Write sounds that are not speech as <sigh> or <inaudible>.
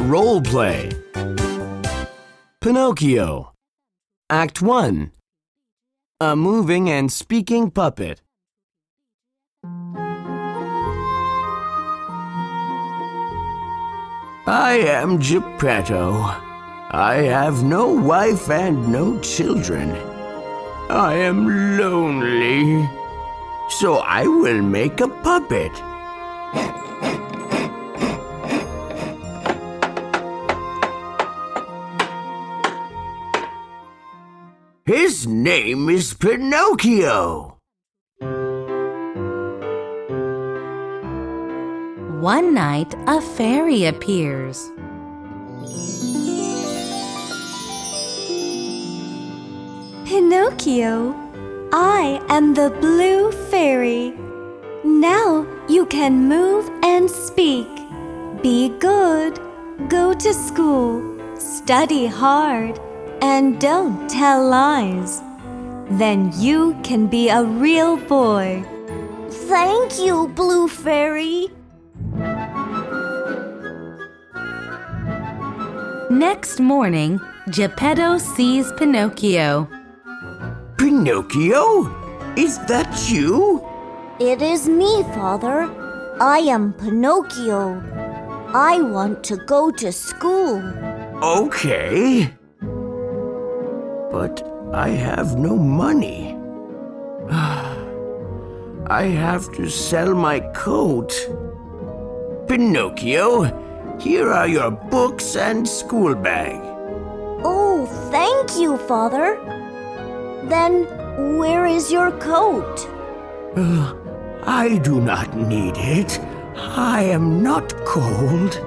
Role play. Pinocchio. Act 1. A moving and speaking puppet. I am Geppetto. I have no wife and no children. I am lonely. So I will make a puppet. His name is Pinocchio. One night, a fairy appears. Pinocchio, I am the blue fairy. Now you can move and speak. Be good, go to school, study hard, and don't tell lies. Then you can be a real boy. Thank you, Blue Fairy. Next morning, Geppetto sees Pinocchio. Pinocchio? Is that you? It is me, Father. I am Pinocchio. I want to go to school. Okay. But I have no money. <sighs> I have to sell my coat. Pinocchio, here are your books and school bag. Oh, thank you, Father. Then where is your coat? <sighs> I do not need it. I am not cold.